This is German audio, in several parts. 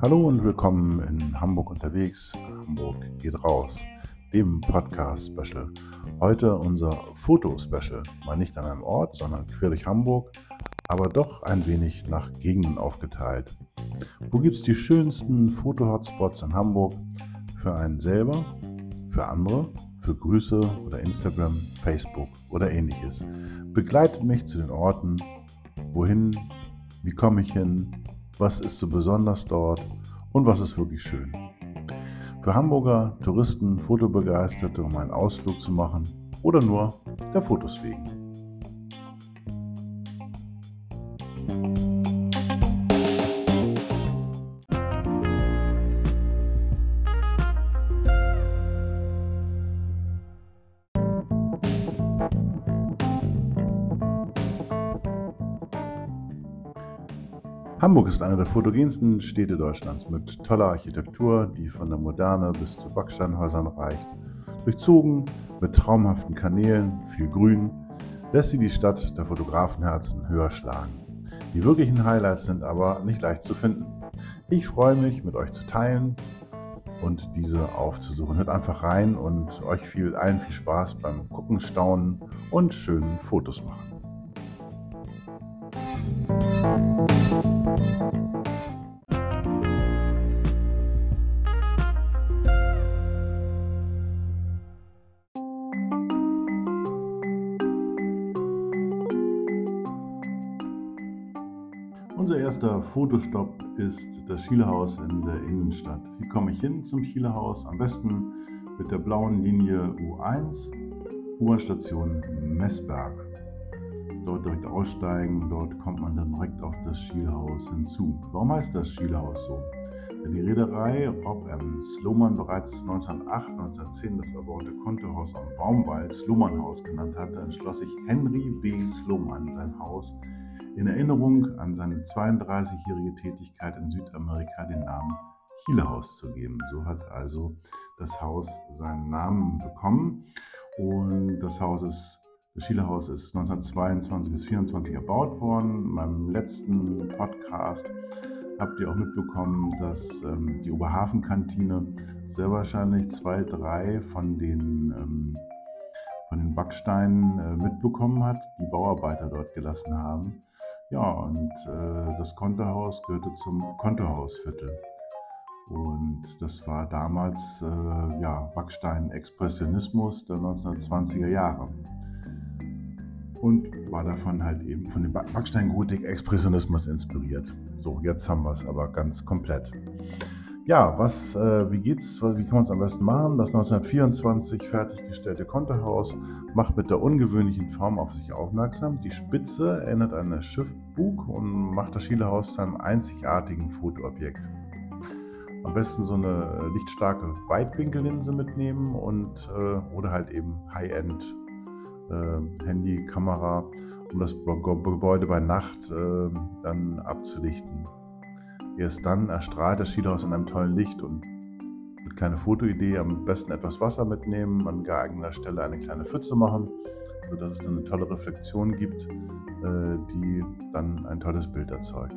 Hallo und willkommen in Hamburg unterwegs. Hamburg geht raus, dem Podcast-Special. Heute unser Foto-Special. Mal nicht an einem Ort, sondern quer durch Hamburg, aber doch ein wenig nach Gegenden aufgeteilt. Wo gibt es die schönsten Foto-Hotspots in Hamburg? Für einen selber, für andere, für Grüße oder Instagram, Facebook oder ähnliches. Begleitet mich zu den Orten, wohin, wie komme ich hin, was ist so besonders dort und was ist wirklich schön. Für Hamburger Touristen, Fotobegeisterte, um einen Ausflug zu machen oder nur der Fotos wegen. Hamburg ist eine der fotogensten Städte Deutschlands mit toller Architektur, die von der Moderne bis zu Backsteinhäusern reicht. Durchzogen mit traumhaften Kanälen, viel Grün, lässt sie die Stadt der Fotografenherzen höher schlagen. Die wirklichen Highlights sind aber nicht leicht zu finden. Ich freue mich, mit euch zu teilen und diese aufzusuchen. Hört einfach rein und euch viel, allen viel Spaß beim Gucken, Staunen und schönen Fotos machen. Erster Fotostopp ist das Schielehaus in der Innenstadt. Wie komme ich hin zum Schielehaus? Am besten mit der blauen Linie U1, U-Bahn-Station Messberg. Dort direkt aussteigen, dort kommt man dann direkt auf das Schielehaus hinzu. Warum heißt das Schielehaus so? Denn die Reederei Rob M. Sloman bereits 1908, 1910 das erbaute Kontohaus am Baumwald Sloman-Haus genannt hatte, entschloss sich Henry B. Sloman sein Haus in Erinnerung an seine 32-jährige Tätigkeit in Südamerika den Namen Chilehaus zu geben. So hat also das Haus seinen Namen bekommen. Und das Haus ist, das Chilehaus ist 1922 bis 1924 erbaut worden. In meinem letzten Podcast habt ihr auch mitbekommen, dass ähm, die Oberhafenkantine sehr wahrscheinlich zwei, drei von den, ähm, von den Backsteinen äh, mitbekommen hat, die Bauarbeiter dort gelassen haben. Ja, und äh, das Konterhaus gehörte zum Konterhausviertel. Und das war damals äh, ja, Backstein-Expressionismus der 1920er Jahre. Und war davon halt eben von dem Backstein-Gotik-Expressionismus inspiriert. So, jetzt haben wir es aber ganz komplett. Ja, was, äh, wie geht's, wie kann man es am besten machen? Das 1924 fertiggestellte Konterhaus macht mit der ungewöhnlichen Form auf sich aufmerksam. Die Spitze erinnert an das Schiffbug und macht das Schielehaus zu einem einzigartigen Fotoobjekt. Am besten so eine äh, lichtstarke Weitwinkellinse mitnehmen und äh, oder halt eben High-End äh, Handy, Kamera, um das Gebäude bei Nacht äh, dann abzulichten. Erst dann erstrahlt das Schielhaus in einem tollen Licht und eine kleine Fotoidee, am besten etwas Wasser mitnehmen, an geeigneter Stelle eine kleine Pfütze machen, sodass es dann eine tolle Reflexion gibt, äh, die dann ein tolles Bild erzeugt.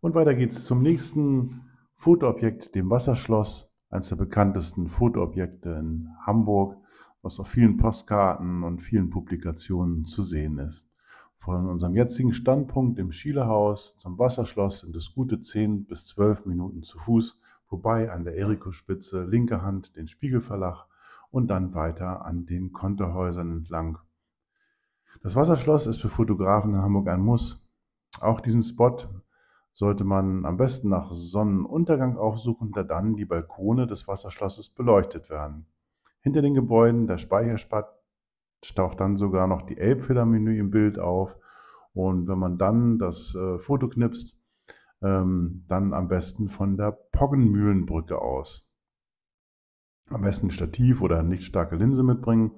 Und weiter geht's zum nächsten Fotoobjekt, dem Wasserschloss, eines der bekanntesten Fotoobjekte in Hamburg, was auf vielen Postkarten und vielen Publikationen zu sehen ist. Von unserem jetzigen Standpunkt im Schielehaus zum Wasserschloss sind es gute 10 bis 12 Minuten zu Fuß, vorbei an der Eriko-Spitze, linke Hand den Spiegelverlag und dann weiter an den Konterhäusern entlang. Das Wasserschloss ist für Fotografen in Hamburg ein Muss. Auch diesen Spot sollte man am besten nach Sonnenuntergang aufsuchen, da dann die Balkone des Wasserschlosses beleuchtet werden. Hinter den Gebäuden der Speicherstadt taucht dann sogar noch die Elbphilharmonie im Bild auf. Und wenn man dann das äh, Foto knipst, ähm, dann am besten von der Poggenmühlenbrücke aus. Am besten Stativ oder nicht starke Linse mitbringen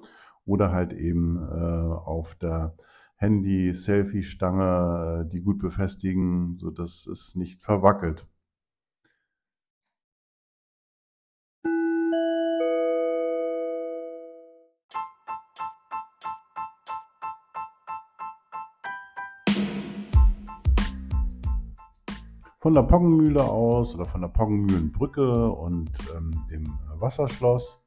oder halt eben äh, auf der Handy, Selfie-Stange, äh, die gut befestigen, sodass es nicht verwackelt. von der Poggenmühle aus oder von der Poggenmühlenbrücke und ähm, dem Wasserschloss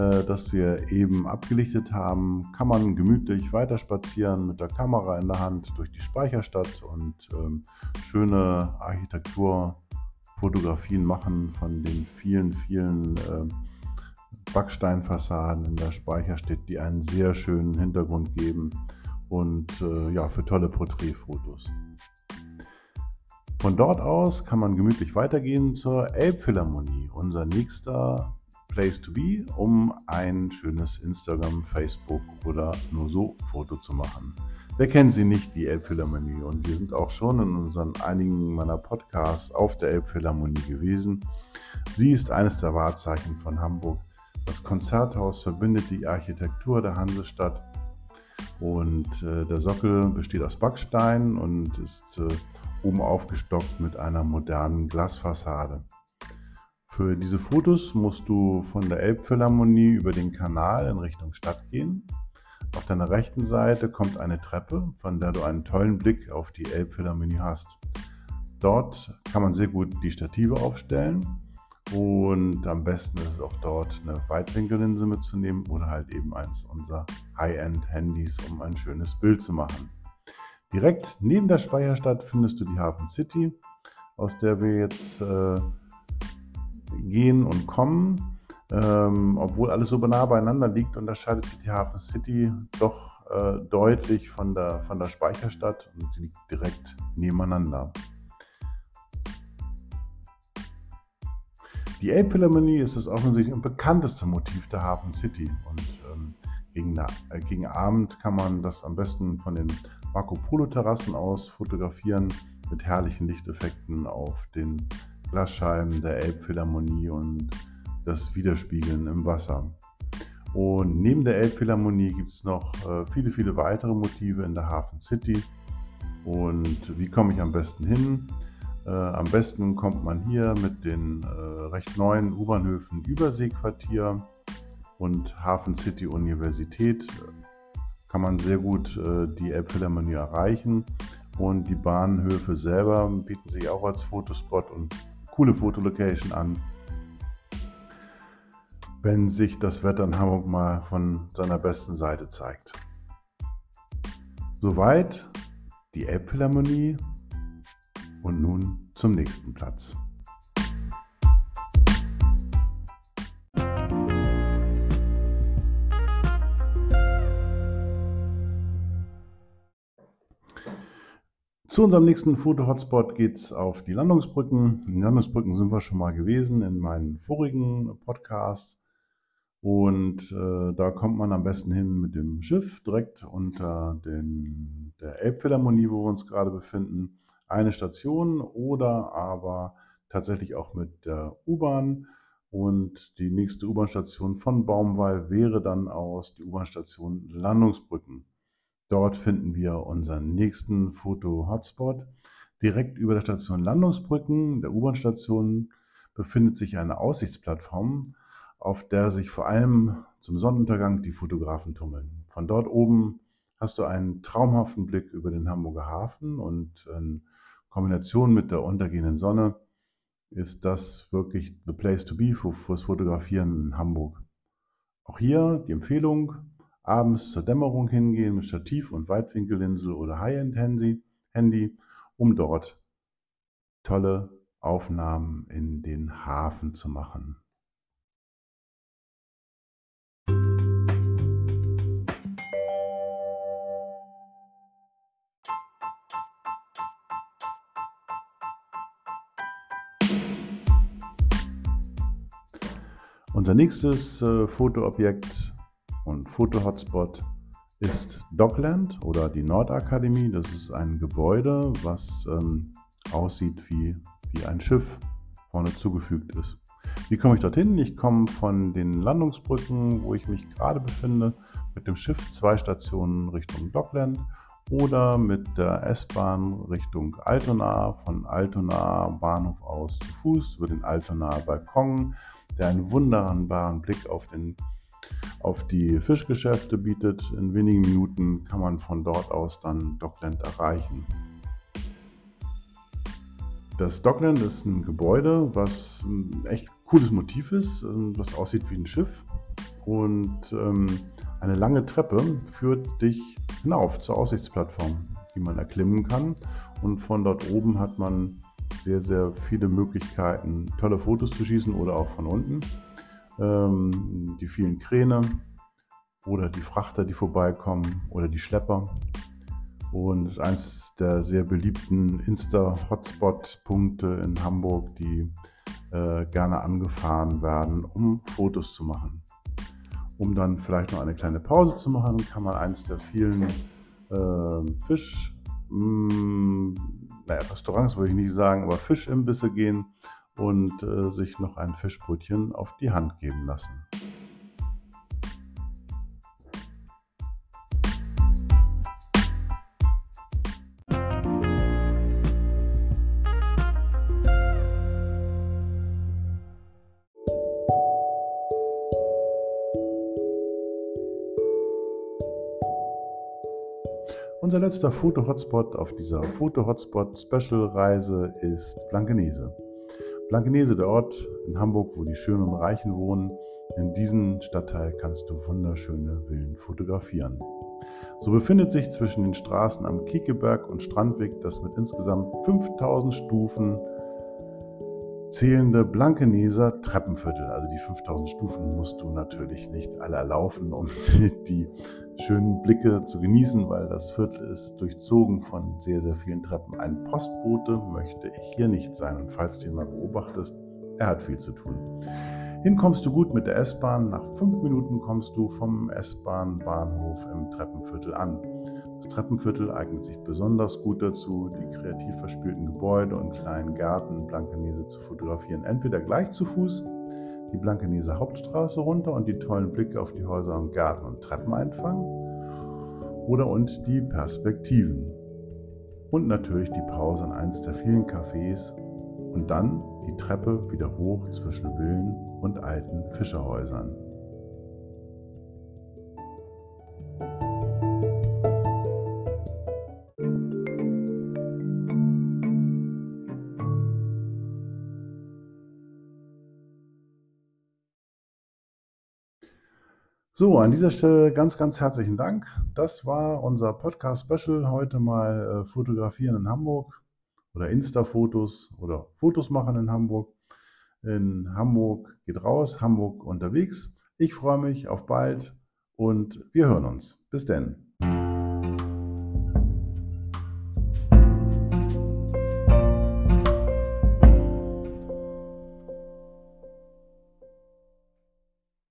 äh, das wir eben abgelichtet haben, kann man gemütlich weiterspazieren mit der Kamera in der Hand durch die Speicherstadt und ähm, schöne Architekturfotografien machen von den vielen, vielen äh, Backsteinfassaden in der Speicherstadt, die einen sehr schönen Hintergrund geben und äh, ja, für tolle Porträtfotos. Von dort aus kann man gemütlich weitergehen zur Elbphilharmonie, unser nächster Place to be, um ein schönes Instagram, Facebook oder nur so Foto zu machen. Wer kennt sie nicht, die Elbphilharmonie? Und wir sind auch schon in unseren einigen meiner Podcasts auf der Elbphilharmonie gewesen. Sie ist eines der Wahrzeichen von Hamburg. Das Konzerthaus verbindet die Architektur der Hansestadt und äh, der Sockel besteht aus Backstein und ist äh, oben aufgestockt mit einer modernen Glasfassade. Für diese Fotos musst du von der Elbphilharmonie über den Kanal in Richtung Stadt gehen. Auf deiner rechten Seite kommt eine Treppe, von der du einen tollen Blick auf die Elbphilharmonie hast. Dort kann man sehr gut die Stative aufstellen und am besten ist es auch dort eine Weitwinkellinse mitzunehmen oder halt eben eins unserer High-End-Handys, um ein schönes Bild zu machen. Direkt neben der Speicherstadt findest du die Hafen City, aus der wir jetzt äh, gehen und kommen. Ähm, obwohl alles so nah beieinander liegt, unterscheidet sich die Hafen City doch äh, deutlich von der, von der Speicherstadt und sie liegt direkt nebeneinander. Die Elbphilharmonie ist das offensichtlich bekannteste Motiv der Hafen City und ähm, gegen, äh, gegen Abend kann man das am besten von den Marco Polo Terrassen aus fotografieren mit herrlichen Lichteffekten auf den Glasscheiben der Elbphilharmonie und das Widerspiegeln im Wasser. Und neben der Elbphilharmonie gibt es noch äh, viele, viele weitere Motive in der Hafen City. Und wie komme ich am besten hin? Äh, am besten kommt man hier mit den äh, recht neuen U-Bahnhöfen Überseequartier und Hafen City Universität kann man sehr gut die Elbphilharmonie erreichen. Und die Bahnhöfe selber bieten sich auch als Fotospot und coole Fotolocation an, wenn sich das Wetter in Hamburg mal von seiner besten Seite zeigt. Soweit die Elbphilharmonie und nun zum nächsten Platz. Zu unserem nächsten Foto-Hotspot geht es auf die Landungsbrücken. Die Landungsbrücken sind wir schon mal gewesen in meinen vorigen Podcasts. Und äh, da kommt man am besten hin mit dem Schiff direkt unter den, der Elbphilharmonie, wo wir uns gerade befinden. Eine Station oder aber tatsächlich auch mit der U-Bahn. Und die nächste U-Bahn-Station von Baumwall wäre dann aus die U-Bahn-Station Landungsbrücken. Dort finden wir unseren nächsten Foto-Hotspot. Direkt über der Station Landungsbrücken, der U-Bahn-Station, befindet sich eine Aussichtsplattform, auf der sich vor allem zum Sonnenuntergang die Fotografen tummeln. Von dort oben hast du einen traumhaften Blick über den Hamburger Hafen und in Kombination mit der untergehenden Sonne ist das wirklich the place to be fürs Fotografieren in Hamburg. Auch hier die Empfehlung, abends zur Dämmerung hingehen mit Stativ und Weitwinkellinse oder High-End-Handy, um dort tolle Aufnahmen in den Hafen zu machen. Unser nächstes äh, Fotoobjekt und Foto-Hotspot ist Dockland oder die Nordakademie. Das ist ein Gebäude, was ähm, aussieht wie, wie ein Schiff vorne zugefügt ist. Wie komme ich dorthin? Ich komme von den Landungsbrücken, wo ich mich gerade befinde, mit dem Schiff zwei Stationen Richtung Dockland oder mit der S-Bahn Richtung Altona, von Altona Bahnhof aus zu Fuß über den Altonaer Balkon, der einen wunderbaren Blick auf den auf die Fischgeschäfte bietet. In wenigen Minuten kann man von dort aus dann Dockland erreichen. Das Dockland ist ein Gebäude, was ein echt cooles Motiv ist, was aussieht wie ein Schiff. Und ähm, eine lange Treppe führt dich hinauf zur Aussichtsplattform, die man erklimmen kann. Und von dort oben hat man sehr, sehr viele Möglichkeiten, tolle Fotos zu schießen oder auch von unten. Ähm, die vielen Kräne oder die Frachter, die vorbeikommen oder die Schlepper. Und es ist eines der sehr beliebten Insta-Hotspot-Punkte in Hamburg, die äh, gerne angefahren werden, um Fotos zu machen. Um dann vielleicht noch eine kleine Pause zu machen, kann man eins der vielen äh, Fisch, mh, mm, naja, Restaurants würde ich nicht sagen, aber Fischimbisse gehen und äh, sich noch ein Fischbrötchen auf die Hand geben lassen. Unser letzter Foto-Hotspot auf dieser Foto-Hotspot-Special-Reise ist Blankenese. Blankenese, der Ort in Hamburg, wo die Schönen und Reichen wohnen. In diesem Stadtteil kannst du wunderschöne Villen fotografieren. So befindet sich zwischen den Straßen am Kiekeberg und Strandweg das mit insgesamt 5000 Stufen zählende Blankeneser Treppenviertel. Also die 5000 Stufen musst du natürlich nicht alle erlaufen, um die schönen Blicke zu genießen, weil das Viertel ist durchzogen von sehr, sehr vielen Treppen. Ein Postbote möchte hier nicht sein und falls du ihn mal beobachtest, er hat viel zu tun. Hin kommst du gut mit der S-Bahn. Nach fünf Minuten kommst du vom S-Bahn-Bahnhof im Treppenviertel an. Das Treppenviertel eignet sich besonders gut dazu, die kreativ verspielten Gebäude und kleinen Gärten in Blankenese zu fotografieren. Entweder gleich zu Fuß die Blankeneser Hauptstraße runter und die tollen Blicke auf die Häuser und Garten und Treppen einfangen oder und die Perspektiven. Und natürlich die Pause an eins der vielen Cafés und dann die Treppe wieder hoch zwischen Villen und alten Fischerhäusern. So, an dieser Stelle ganz, ganz herzlichen Dank. Das war unser Podcast-Special. Heute mal äh, Fotografieren in Hamburg oder Insta-Fotos oder Fotos machen in Hamburg. In Hamburg geht raus, Hamburg unterwegs. Ich freue mich auf bald und wir hören uns. Bis denn.